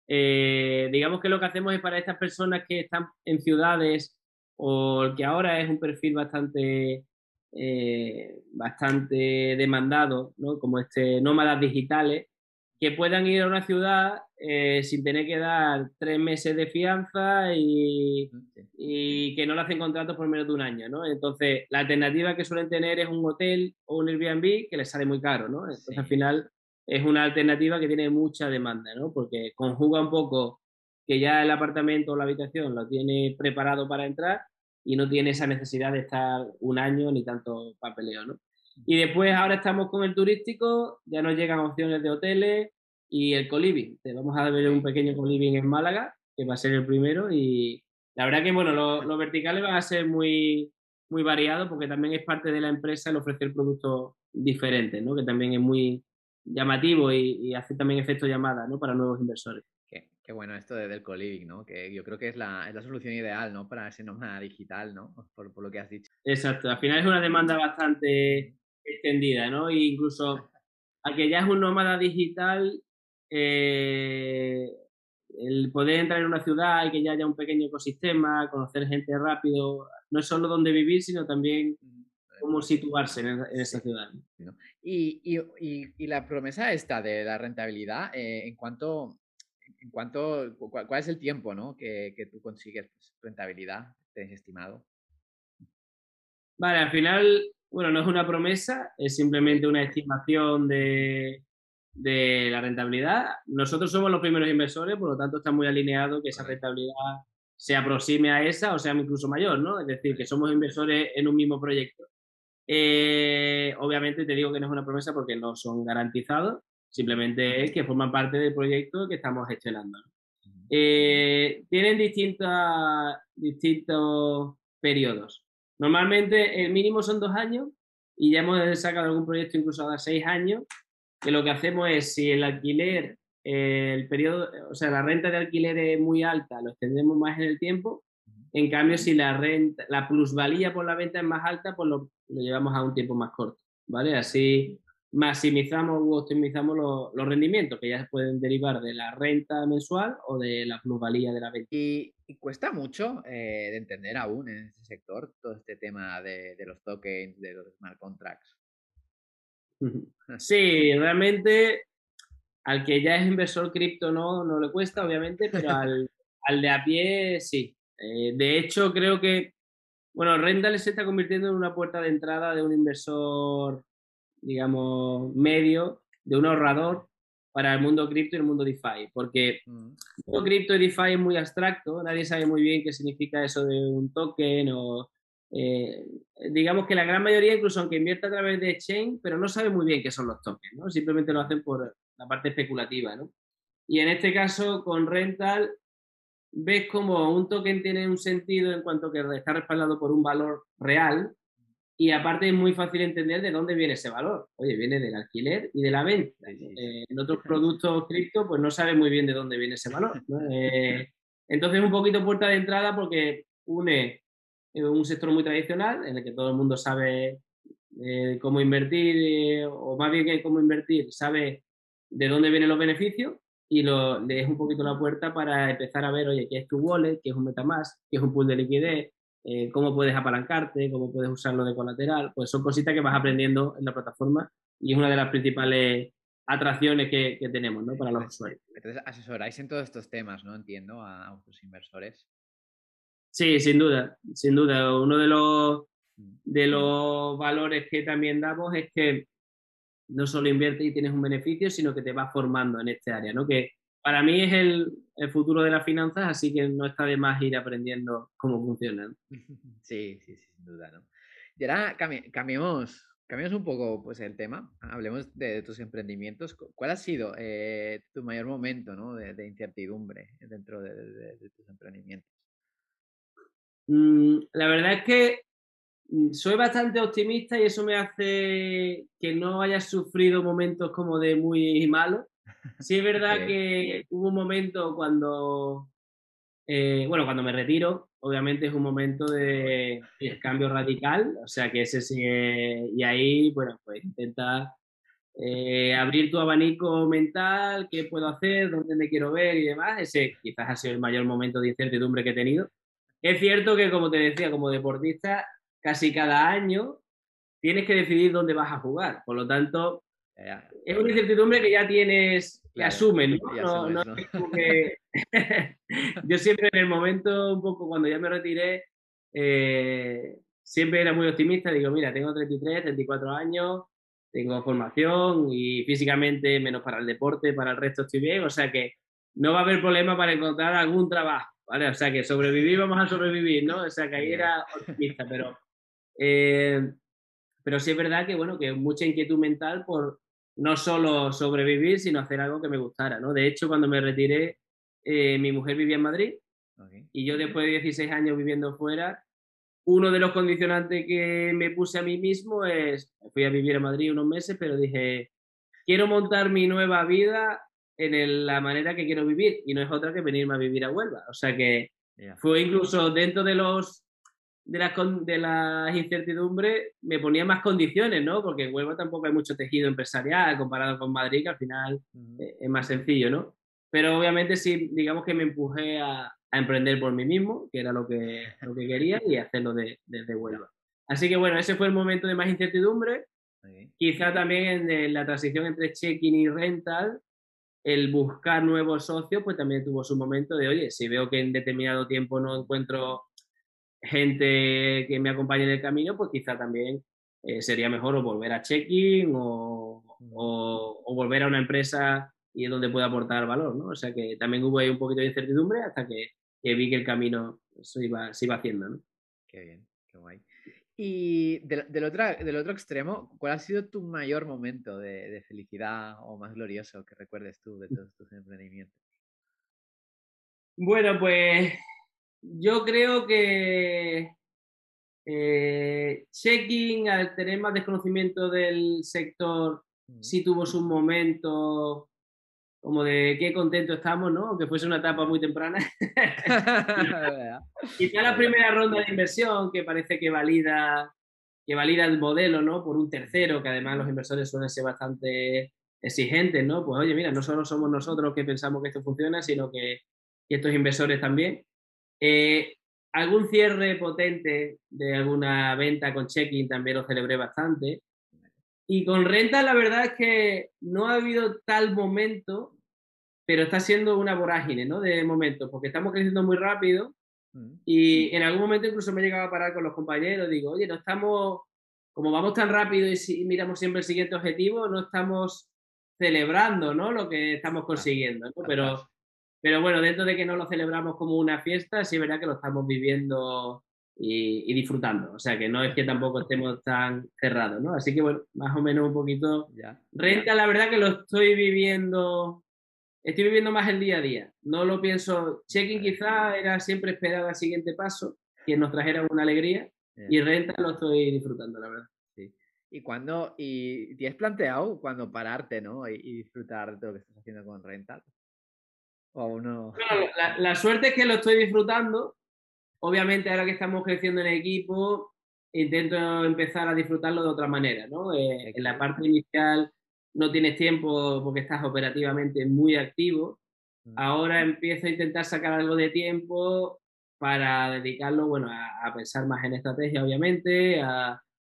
Eh, digamos que lo que hacemos es para estas personas que están en ciudades o que ahora es un perfil bastante eh, bastante demandado, ¿no? como este nómadas digitales, que puedan ir a una ciudad eh, sin tener que dar tres meses de fianza y, y, que no le hacen contratos por menos de un año. ¿no? Entonces, la alternativa que suelen tener es un hotel o un Airbnb que les sale muy caro. ¿no? Entonces, al final, es una alternativa que tiene mucha demanda, ¿no? porque conjuga un poco que ya el apartamento o la habitación lo tiene preparado para entrar y no tiene esa necesidad de estar un año ni tanto papeleo, ¿no? Y después ahora estamos con el turístico, ya nos llegan opciones de hoteles y el coliving. Te vamos a ver un pequeño coliving en Málaga, que va a ser el primero y la verdad que bueno, los verticales van a ser muy, muy variados porque también es parte de la empresa el ofrecer productos diferentes, ¿no? Que también es muy llamativo y, y hace también efecto llamada, ¿no? Para nuevos inversores. Qué bueno esto de, del co-living, ¿no? Que yo creo que es la, es la solución ideal, ¿no? Para ese nómada digital, ¿no? Por, por, lo que has dicho. Exacto. Al final es una demanda bastante extendida, ¿no? E incluso a que ya es un nómada digital, eh, el poder entrar en una ciudad y que ya haya un pequeño ecosistema, conocer gente rápido, no es solo dónde vivir, sino también cómo situarse en, esa ciudad. Y, y, y, la promesa esta de la rentabilidad, eh, en cuanto en cuanto, cuál, es el tiempo ¿no? que, que tú consigues pues, rentabilidad, tienes estimado? Vale, al final, bueno, no es una promesa, es simplemente una estimación de, de la rentabilidad. Nosotros somos los primeros inversores, por lo tanto está muy alineado que esa rentabilidad se aproxime a esa o sea incluso mayor, ¿no? Es decir, que somos inversores en un mismo proyecto. Eh, obviamente te digo que no es una promesa porque no son garantizados, Simplemente es que forman parte del proyecto que estamos gestionando. Eh, tienen distintas, distintos periodos. Normalmente el mínimo son dos años y ya hemos sacado algún proyecto incluso a seis años, que lo que hacemos es si el alquiler, el periodo, o sea, la renta de alquiler es muy alta, lo extendemos más en el tiempo. En cambio, si la renta, la plusvalía por la venta es más alta, pues lo, lo llevamos a un tiempo más corto, ¿vale? Así maximizamos o optimizamos los, rendimientos que ya se pueden derivar de la renta mensual o de la plusvalía de la venta. Y, cuesta mucho eh, de entender aún en este sector todo este tema de, los tokens, de los smart contracts. Sí, realmente al que ya es inversor cripto no, no le cuesta, obviamente, pero al, al de a pie sí. Eh, de hecho, creo que, bueno, Rendal se está convirtiendo en una puerta de entrada de un inversor, digamos, medio, de un ahorrador para el mundo cripto y el mundo DeFi, porque mm. el mundo cripto y DeFi es muy abstracto, nadie sabe muy bien qué significa eso de un token o... Eh, digamos que la gran mayoría, incluso aunque invierta a través de Chain, pero no sabe muy bien qué son los tokens, ¿no? Simplemente lo hacen por la parte especulativa, ¿no? Y en este caso, con Rental, ves como un token tiene un sentido en cuanto que está respaldado por un valor real y aparte es muy fácil entender de dónde viene ese valor. Oye, viene del alquiler y de la venta. Eh, en otros productos cripto, pues no sabe muy bien de dónde viene ese valor. Eh, entonces, un poquito puerta de entrada porque une eh, un sector muy tradicional en el que todo el mundo sabe cómo invertir, o más bien que cómo invertir, sabe de dónde vienen los beneficios y lo, le un poquito la puerta para empezar a ver, oye, qué es tu wallet, qué es un MetaMask, qué es un pool de liquidez, eh, cómo puedes apalancarte, cómo puedes usarlo de colateral. Pues son cositas que vas aprendiendo en la plataforma y es una de las principales atracciones que, que tenemos ¿no? para los usuarios. Entonces, asesoráis en todos estos temas, ¿no? Entiendo, a, a vuestros inversores. Sí, sin duda, sin duda. Uno de los, mm. de los valores que también damos es que no solo inviertes y tienes un beneficio, sino que te vas formando en este área, ¿no? Que para mí es el, futuro de las finanzas, así que no está de más ir aprendiendo cómo funcionan. Sí, sí, sin duda, ¿no? Y ahora cambiemos, cambiemos un poco pues, el tema, hablemos de, tus emprendimientos. ¿Cuál ha sido eh, tu mayor momento ¿no? de, incertidumbre dentro de, tus emprendimientos? Mm, la verdad es que Mm, soy bastante optimista y eso me hace que no haya sufrido momentos como de muy malos. Sí es verdad que hubo un momento cuando, eh, bueno, cuando me retiro, obviamente es un momento de, cambio radical, o sea que ese sigue, y ahí, bueno, pues intenta eh, abrir tu abanico mental, qué puedo hacer, dónde me quiero ver y demás. Ese quizás ha sido el mayor momento de incertidumbre que he tenido. Es cierto que, como te decía, como deportista, casi cada año tienes que decidir dónde vas a jugar. Por lo tanto, es una incertidumbre que ya tienes, que asumen, ¿no? Yo siempre en el momento, un poco cuando ya me retiré, eh, siempre era muy optimista. Digo, mira, tengo 33, 34 años, tengo formación y físicamente, menos para el deporte, para el resto estoy bien. O sea que no va a haber problema para encontrar algún trabajo. ¿vale? O sea que sobrevivir, vamos a sobrevivir, ¿no? O sea que ahí era optimista, pero eh, pero sí es verdad que, bueno, que mucha inquietud mental por no solo sobrevivir, sino hacer algo que me gustara, ¿no? De hecho, cuando me retiré, eh, mi mujer vivía en Madrid y yo después de 16 años viviendo fuera, uno de los condicionantes que me puse a mí mismo es, fui a vivir a Madrid unos meses, pero dije, quiero montar mi nueva vida en la manera que quiero vivir y no es otra que venirme a vivir a Huelva. O sea que fue incluso dentro de los de las, de las incertidumbres me ponía más condiciones, ¿no? Porque en Huelva tampoco hay mucho tejido empresarial comparado con Madrid, que al final eh, es más sencillo, ¿no? Pero obviamente sí, digamos que me empujé a, emprender por mí mismo, que era lo que, lo que quería, y hacerlo desde Huelva. Así que bueno, ese fue el momento de más incertidumbre. Quizá también en la transición entre checking y rental, el buscar nuevos socios, pues también tuvo su momento de, oye, si veo que en determinado tiempo no encuentro gente que me acompañe en el camino, pues quizá también eh, sería mejor o volver a checking o, o, volver a una empresa y es donde pueda aportar valor, ¿no? O sea que también hubo ahí un poquito de incertidumbre hasta que, vi que el camino se iba, se iba haciendo, ¿no? Qué bien, qué guay. Y del, del, otro, del otro extremo, ¿cuál ha sido tu mayor momento de, de felicidad o más glorioso que recuerdes tú de todos tus emprendimientos? Bueno, pues yo creo que eh, Checking, al tener más desconocimiento del sector, sí tuvo su momento como de qué contento estamos, ¿no? Que fuese una etapa muy temprana. Quizá la primera ronda de inversión que parece que valida, que valida el modelo, ¿no? Por un tercero, que además los inversores suelen ser bastante exigentes, ¿no? Pues oye, mira, no solo somos nosotros que pensamos que esto funciona, sino que, que estos inversores también. Eh, algún cierre potente de alguna venta con checking también lo celebré bastante. Y con renta la verdad es que no ha habido tal momento, pero está siendo una vorágine, ¿no? De momento, porque estamos creciendo muy rápido mm. y en algún momento incluso me he llegado a parar con los compañeros, digo, oye, no estamos, como vamos tan rápido y, miramos siempre el siguiente objetivo, no estamos celebrando, ¿no? Lo que estamos consiguiendo, ¿no? Pero, pero bueno, dentro de que no lo celebramos como una fiesta, sí es verdad que lo estamos viviendo y, disfrutando. O sea, que no es que tampoco estemos tan cerrados, ¿no? Así que, bueno, más o menos un poquito. Ya. Renta, la verdad que lo estoy viviendo, estoy viviendo más el día a día. No lo pienso, checking quizá era siempre esperar al siguiente paso, que nos trajera una alegría, y renta lo estoy disfrutando, la verdad. Sí. ¿Y cuando, y te has planteado cuando pararte, ¿no? Y, disfrutar de lo que estás haciendo con renta? ¿O uno... Bueno, la, la suerte es que lo estoy disfrutando, Obviamente ahora que estamos creciendo en equipo, intento empezar a disfrutarlo de otra manera, ¿no? Eh, en la parte inicial no tienes tiempo porque estás operativamente muy activo. Mm. Ahora empiezo a intentar sacar algo de tiempo para dedicarlo, bueno, a, pensar más en estrategia, obviamente,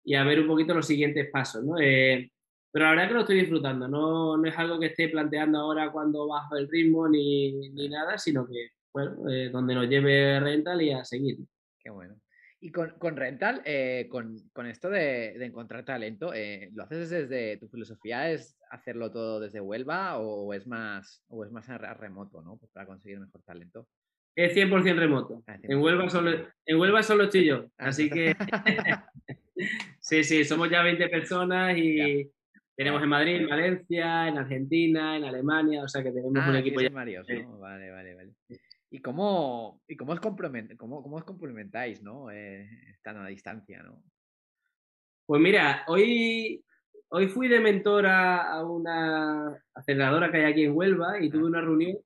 y a ver un poquito los siguientes pasos, ¿no? Eh, pero la verdad que lo estoy disfrutando, no, no es algo que esté planteando ahora cuando bajo el ritmo ni, ni nada, sino que bueno, eh, donde nos lleve Rental y a seguir. Qué bueno. Y con, con Rental, eh, con, con, esto de, de encontrar talento, eh, ¿lo haces desde tu filosofía? ¿Es hacerlo todo desde Huelva o, es más, o es más remoto, ¿no? Pues para conseguir mejor talento. Es 100% remoto. Ah, en, Huelva solo, en Huelva solo estoy yo. Ah, así que. sí, sí, somos ya 20 personas y. Tenemos en Madrid, en Valencia, en Argentina, en Alemania, o sea que tenemos un ah, equipo ya. Varios, ¿no? Vale, vale, vale. ¿Y cómo, y cómo, os, cómo, cómo os complementáis, ¿no? Eh, estando a distancia, ¿no? Pues mira, hoy, hoy fui de mentora a una aceleradora que hay aquí en Huelva y tuve una reunión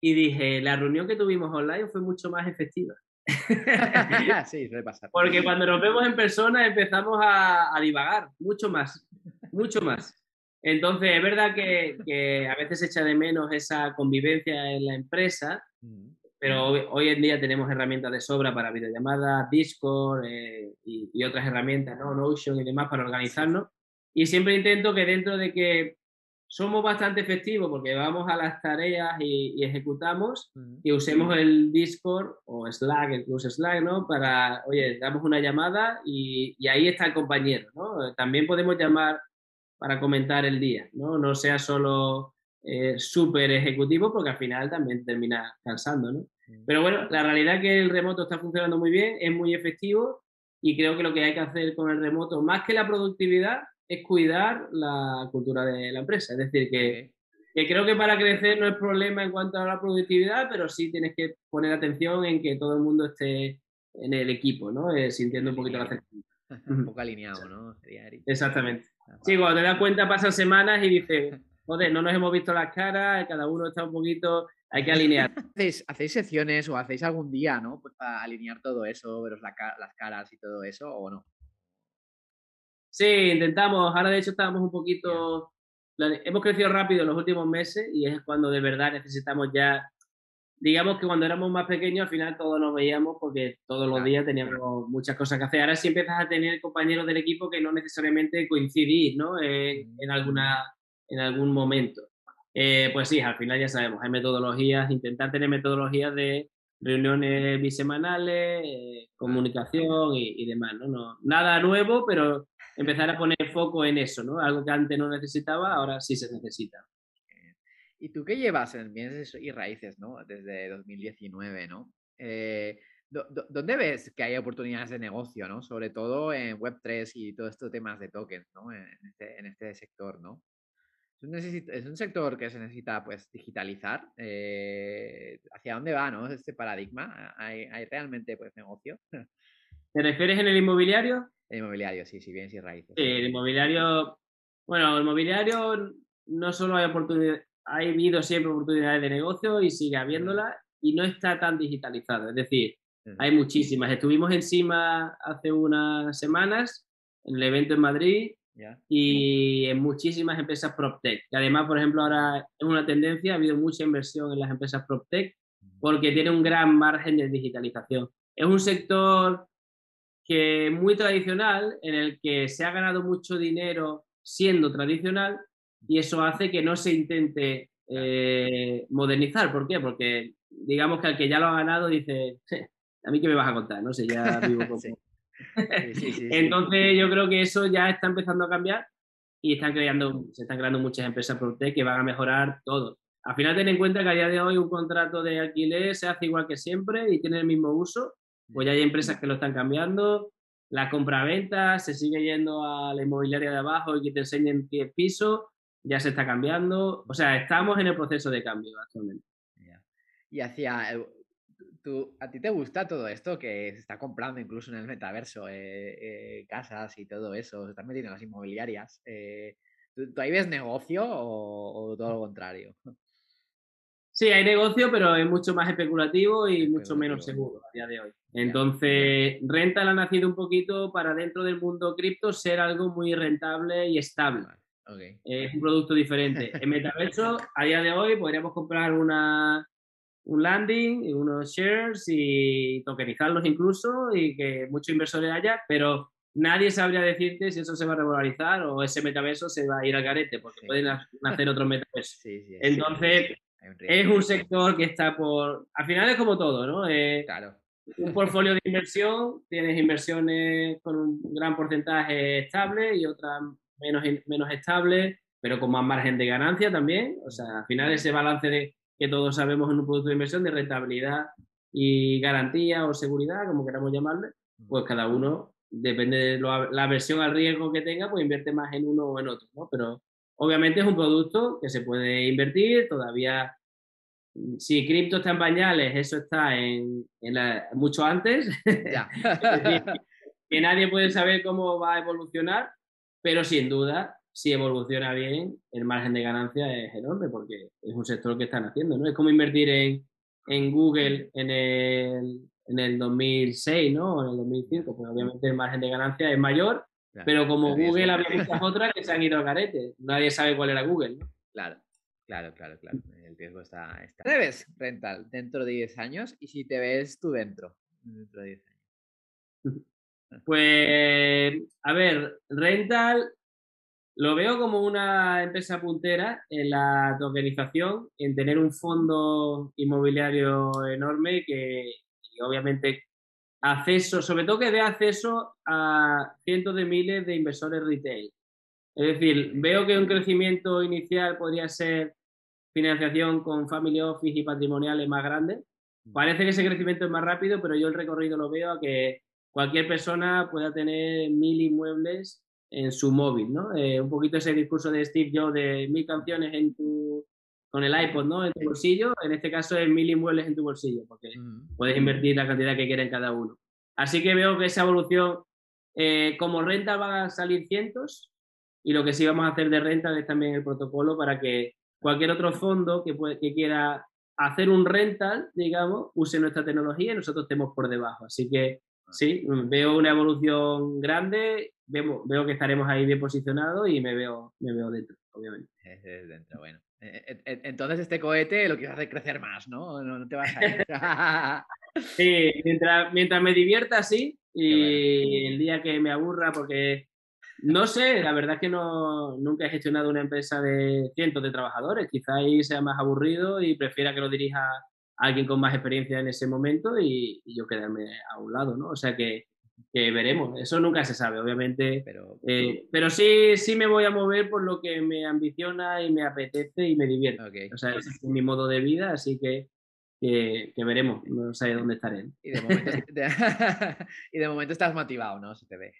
y dije, la reunión que tuvimos online fue mucho más efectiva. sí, suele pasar. Porque cuando nos vemos en persona empezamos a, a divagar mucho más, mucho más. Entonces, es verdad que, que, a veces echa de menos esa convivencia en la empresa, pero hoy, en día tenemos herramientas de sobra para videollamadas, Discord eh, y, otras herramientas, ¿no? Notion y demás para organizarnos. Y siempre intento que dentro de que somos bastante efectivos porque vamos a las tareas y, ejecutamos y usemos el Discord o Slack, el que Slack, ¿no? Para, oye, damos una llamada y, y ahí está el compañero, ¿no? También podemos llamar para comentar el día, ¿no? No sea solo eh, súper ejecutivo porque al final también termina cansando, ¿no? Mm. Pero bueno, la realidad es que el remoto está funcionando muy bien, es muy efectivo y creo que lo que hay que hacer con el remoto, más que la productividad, es cuidar la cultura de la empresa. Es decir, que, que creo que para crecer no es problema en cuanto a la productividad, pero sí tienes que poner atención en que todo el mundo esté en el equipo, ¿no? Eh, sintiendo un poquito la cercanía. Un poco alineado, ¿no? Exactamente. Sí, cuando te das cuenta pasan semanas y dices, joder, no nos hemos visto las caras, cada uno está un poquito, hay que alinear. ¿Hacéis, hacéis secciones o hacéis algún día, ¿no? Pues para alinear todo eso, veros las caras y todo eso, o no? Sí, intentamos. Ahora de hecho estábamos un poquito... Hemos crecido rápido en los últimos meses y es cuando de verdad necesitamos ya digamos que cuando éramos más pequeños al final todos nos veíamos porque todos los días teníamos muchas cosas que hacer. Ahora sí empiezas a tener compañeros del equipo que no necesariamente coincidís ¿no? en, alguna, en algún momento. Eh, pues sí, al final ya sabemos, hay metodologías, intentar tener metodologías de reuniones bisemanales, eh, comunicación y, y demás. ¿no? ¿no? Nada nuevo, pero empezar a poner foco en eso, ¿no? algo que antes no necesitaba, ahora sí se necesita. ¿Y tú qué llevas en bienes y raíces, ¿no? Desde 2019, ¿no? Eh, ¿Dónde ves que hay oportunidades de negocio, ¿no? Sobre todo en Web3 y todos estos temas de tokens, ¿no? En este, este sector, ¿no? Es un, sector que se necesita, pues, digitalizar. Eh, ¿Hacia dónde va, no? Este paradigma. ¿Hay, realmente, pues, negocio? ¿Te refieres en el inmobiliario? El inmobiliario, sí, sí, bienes y raíces. Sí, el inmobiliario... Bueno, el inmobiliario no solo hay oportunidades ha habido siempre oportunidades de negocio y sigue habiéndolas y no está tan digitalizado. Es decir, hay muchísimas. Estuvimos encima hace unas semanas en el evento en Madrid y en muchísimas empresas PropTech. Que además, por ejemplo, ahora es una tendencia, ha habido mucha inversión en las empresas PropTech porque tiene un gran margen de digitalización. Es un sector que muy tradicional, en el que se ha ganado mucho dinero siendo tradicional y eso hace que no se intente eh, modernizar. ¿Por qué? Porque digamos que al que ya lo ha ganado dice, a mí qué me vas a contar, no sé, ya vivo como... Entonces yo creo que eso ya está empezando a cambiar y están creando, se están creando muchas empresas por usted que van a mejorar todo. Al final ten en cuenta que a día de hoy un contrato de alquiler se hace igual que siempre y tiene el mismo uso, pues ya hay empresas que lo están cambiando, la compra-venta se sigue yendo a la inmobiliaria de abajo y que te enseñen 10 pisos, ya se está cambiando, o sea, estamos en el proceso de cambio actualmente. Y hacia, tú, ¿a ti te gusta todo esto que se está comprando incluso en el metaverso, eh, eh, casas y todo eso, se están metiendo en las inmobiliarias? Eh, ¿tú, ahí ves negocio o, todo lo contrario? Sí, hay negocio, pero es mucho más especulativo y mucho menos seguro a día de hoy. Entonces, Rental ha nacido un poquito para dentro del mundo cripto ser algo muy rentable y estable. Es un producto diferente. En Metaverso, a día de hoy, podríamos comprar una, un landing y unos shares y tokenizarlos incluso y que muchos inversores haya, pero nadie sabría decirte si eso se va a regularizar o ese metaverso se va a ir al garete, porque pueden hacer otros metaversos. Entonces, es un sector que está por... Al final es como todo, ¿no? claro. Un portfolio de inversión, tienes inversiones con un gran porcentaje estable y otras menos, menos estables, pero con más margen de ganancia también. O sea, al final ese balance de que todos sabemos en un producto de inversión de rentabilidad y garantía o seguridad, como queramos llamarle, pues cada uno, depende de la versión al riesgo que tenga, pues invierte más en uno o en otro, ¿no? Pero obviamente es un producto que se puede invertir, todavía, si cripto está en pañales, eso está en, mucho antes, ya. que nadie puede saber cómo va a evolucionar, pero sin duda si evoluciona bien, el margen de ganancia es enorme porque es un sector que están haciendo, ¿no? Es como invertir en, en Google en el, en el 2006, ¿no? O en el 2005, pues obviamente el margen de ganancia es mayor, pero como Google había muchas otras que se han ido al garete. Nadie sabe cuál era Google, ¿no? Claro, claro, claro, claro. El riesgo está... está. ¿Te ves rental dentro de 10 años? ¿Y si te ves tú dentro dentro de 10 años? Pues, a ver, rental lo veo como una empresa puntera en la tokenización, en tener un fondo inmobiliario enorme que y obviamente acceso, sobre todo que dé acceso a cientos de miles de inversores retail. Es decir, veo que un crecimiento inicial podría ser financiación con family office y patrimoniales más grandes. Mm. Parece que ese crecimiento es más rápido, pero yo el recorrido lo veo a que cualquier persona pueda tener mil inmuebles en su móvil, ¿no? Eh, un poquito ese discurso de Steve Jobs de mil canciones en tu, con el iPod, ¿no? En tu bolsillo, en este caso es mil inmuebles en tu bolsillo, porque mm. puedes invertir la cantidad que quieras en cada uno. Así que veo que esa evolución, eh, como renta van a salir cientos, y lo que sí vamos a hacer de renta es también el protocolo para que cualquier otro fondo que, que quiera hacer un rental, digamos, use nuestra tecnología y nosotros estemos por debajo. Así que sí, veo una evolución grande veo, veo que estaremos ahí bien posicionados y me veo, me veo dentro, obviamente. Dentro, bueno. E, e, e, entonces este cohete lo quiero hacer crecer más, ¿no? No, te vas a ir. sí, mientras, mientras me divierta, sí. Y el día que me aburra, porque no sé, la verdad es que no, nunca he gestionado una empresa de cientos de trabajadores. Quizá ahí sea más aburrido y prefiera que lo dirija alguien con más experiencia en ese momento y, y yo quedarme a un lado, ¿no? O sea que que veremos. Eso nunca se sabe, obviamente. Pero, eh, pero sí, sí me voy a mover por lo que me ambiciona y me apetece y me divierte. O sea, ese es mi modo de vida, así que, que, veremos. No sé dónde estaré. Y de, momento, y de momento estás motivado, ¿no? Se te ve.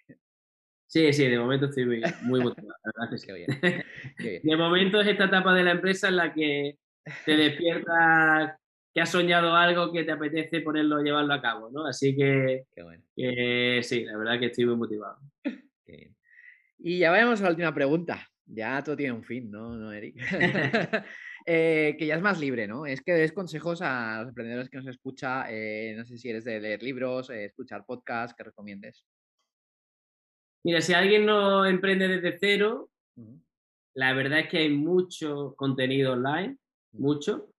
Sí, sí, de momento estoy muy, muy motivado. La verdad que De momento es esta etapa de la empresa en la que te despiertas que has soñado algo que te apetece ponerlo, llevarlo a cabo, ¿no? Así que, sí, la verdad que estoy muy motivado. Y ya vayamos a la última pregunta. Ya todo tiene un fin, ¿no, ¿No Eric? Eh, que ya es más libre, ¿no? Es que des consejos a los emprendedores que nos escucha, eh, no sé si eres de leer libros, eh, escuchar podcasts, que recomiendes. Mira, si alguien no emprende desde cero, la verdad es que hay mucho contenido online, mucho.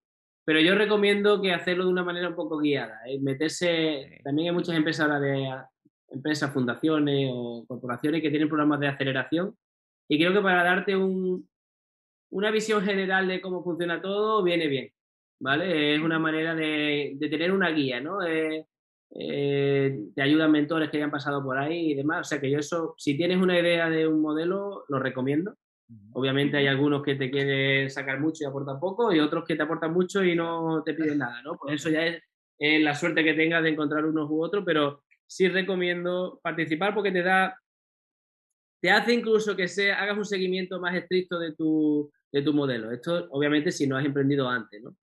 Pero yo recomiendo que hacerlo de una manera un poco guiada. ¿eh? Meterse, también hay muchas empresas de empresas, fundaciones o corporaciones que tienen programas de aceleración. Y creo que para darte una visión general de cómo funciona todo, viene bien. ¿Vale? Es una manera de, tener una guía, ¿no? Eh, te ayudan mentores que hayan pasado por ahí y demás. O sea que yo eso, si tienes una idea de un modelo, lo recomiendo. Obviamente hay algunos que te quieren sacar mucho y aportan poco y otros que te aportan mucho y no te piden nada, ¿no? Pues eso ya es, la suerte que tengas de encontrar unos u otros, pero sí recomiendo participar porque te da, te hace incluso que sea, hagas un seguimiento más estricto de tu, de tu modelo. Esto obviamente si no has emprendido antes, ¿no?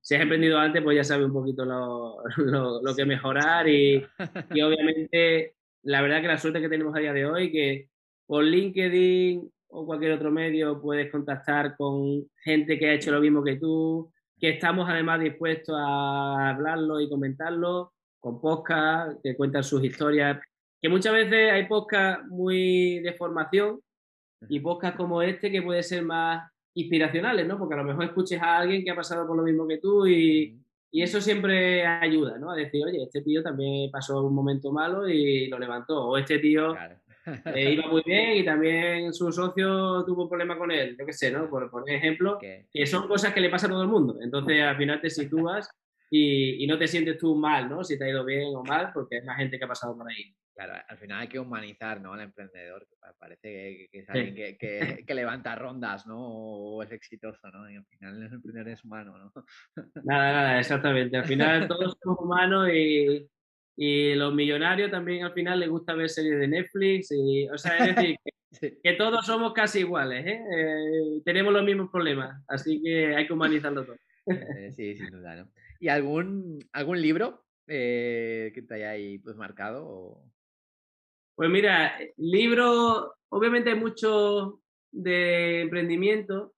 Si has emprendido antes, pues ya sabes un poquito lo, lo, que mejorar y, y obviamente la verdad que la suerte que tenemos a día de hoy, que por LinkedIn o cualquier otro medio puedes contactar con gente que ha hecho lo mismo que tú, que estamos además dispuestos a hablarlo y comentarlo, con podcast que cuentan sus historias, que muchas veces hay podcast muy de formación y podcast como este que puede ser más inspiracionales, ¿no? Porque a lo mejor escuches a alguien que ha pasado por lo mismo que tú y, y eso siempre ayuda, ¿no? A decir, oye, este tío también pasó un momento malo y lo levantó, o este tío eh, iba muy bien y también su socio tuvo un problema con él, yo qué sé, ¿no? Por, por ejemplo, que son cosas que le pasa a todo el mundo. Entonces, al final te sitúas y, y, no te sientes tú mal, ¿no? Si te ha ido bien o mal, porque es la gente que ha pasado por ahí. Claro, al final hay que humanizar, ¿no? Al emprendedor, que parece que, es alguien que, que, que, levanta rondas, ¿no? O es exitoso, ¿no? Y al final el emprendedor es humano, ¿no? Nada, nada, exactamente. Al final todos somos humanos y, y los millonarios también al final les gusta ver series de Netflix. Y, o sea, es decir, que, todos somos casi iguales. ¿eh? ¿eh? tenemos los mismos problemas, así que hay que humanizarlo todo. Eh, sí, sin duda. ¿no? ¿Y algún, algún libro eh, que te haya ahí pues, marcado? Pues mira, libro, obviamente hay mucho de emprendimiento.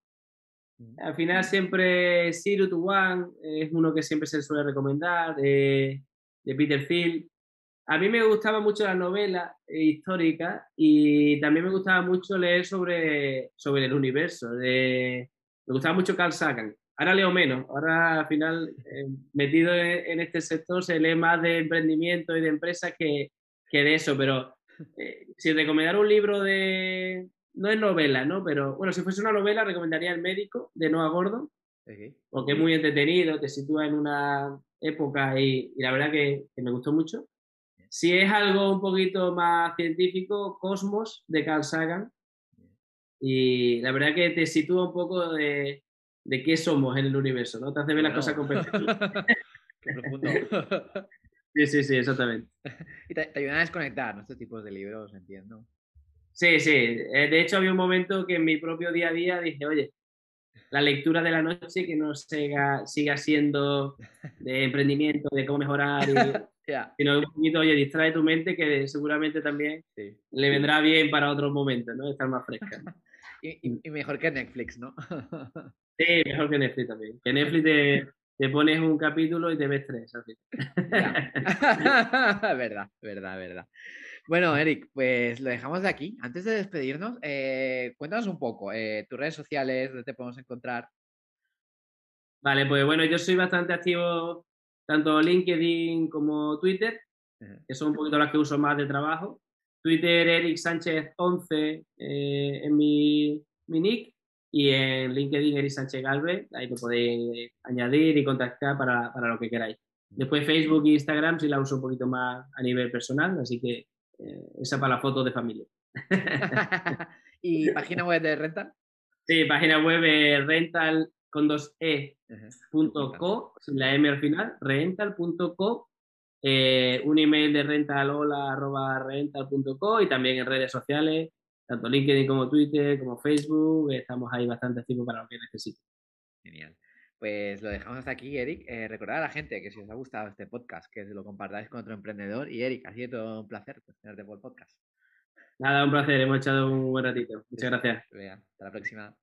Al final siempre Zero to One es uno que siempre se suele recomendar de Peter Field. A mí me gustaba mucho la novela histórica y también me gustaba mucho leer sobre, sobre el universo. De, me gustaba mucho Carl Sagan. Ahora leo menos. Ahora, al final, eh, metido en, este sector, se lee más de emprendimiento y de empresas que, que de eso. Pero eh, si recomendara un libro de. No es novela, ¿no? Pero bueno, si fuese una novela, recomendaría El médico de Noah Gordon, porque es muy entretenido, te sitúa en una, época y, la verdad que, me gustó mucho. Si es algo un poquito más científico, Cosmos de Carl Sagan. Y la verdad que te sitúa un poco de, de qué somos en el universo, ¿no? Te hace ver las cosas con profundo. sí, sí, sí, exactamente. Y te, ayudan a desconectar, ¿no? Estos tipos de libros, entiendo. Sí, sí. Eh, de hecho, había un momento que en mi propio día a día dije, oye, la lectura de la noche que no siga, siga siendo de emprendimiento, de cómo mejorar, y, sino un poquito, oye, distrae tu mente que seguramente también le vendrá bien para otros momentos, ¿no? Estar más fresca. y, mejor que Netflix, ¿no? sí, mejor que Netflix también. Que Netflix te, te pones un capítulo y te ves tres, así. verdad, verdad, verdad. Bueno, Eric, pues lo dejamos de aquí. Antes de despedirnos, eh, cuéntanos un poco, eh, tus redes sociales, dónde te podemos encontrar. Vale, pues bueno, yo soy bastante activo tanto LinkedIn como Twitter, que son un poquito las que uso más de trabajo. Twitter, Eric Sánchez 11 eh, en mi, mi, nick y en LinkedIn, Eric Sánchez Galvez, ahí te podéis añadir y contactar para, para lo que queráis. Después Facebook e Instagram sí la uso un poquito más a nivel personal, así que eh, esa para la foto de familia. ¿Y página web de Rental? Sí, página web rental con dos e co, sin la m al final, rental.co, eh, un email de rental.rental.co y también en redes sociales, tanto LinkedIn como Twitter, como Facebook, estamos ahí bastante activos para lo que necesiten. Genial. Pues lo dejamos hasta aquí, Eric. Eh, recordad a la gente que si os ha gustado este podcast, que lo compartáis con otro emprendedor. Y Eric, ha sido todo un placer tenerte por el podcast. Nada, un placer. Hemos echado un buen ratito. Muchas gracias. hasta la próxima.